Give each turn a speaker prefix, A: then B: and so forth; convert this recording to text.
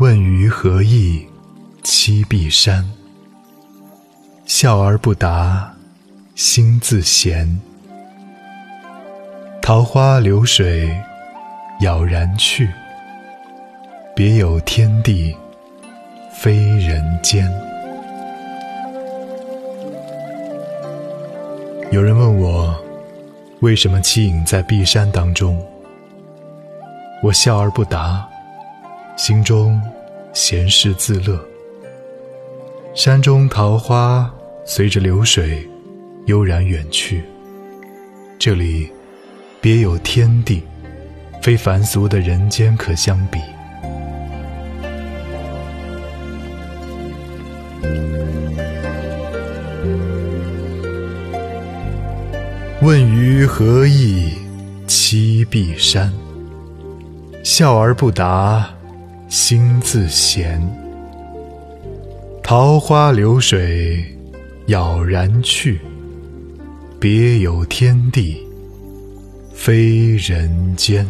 A: 问余何意栖碧山？笑而不答，心自闲。桃花流水杳然去，别有天地非人间。有人问我，为什么栖隐在碧山当中？我笑而不答，心中闲适自乐。山中桃花随着流水悠然远去，这里别有天地，非凡俗的人间可相比。问余何意栖碧山？笑而不答，心自闲。桃花流水杳然去，别有天地非人间。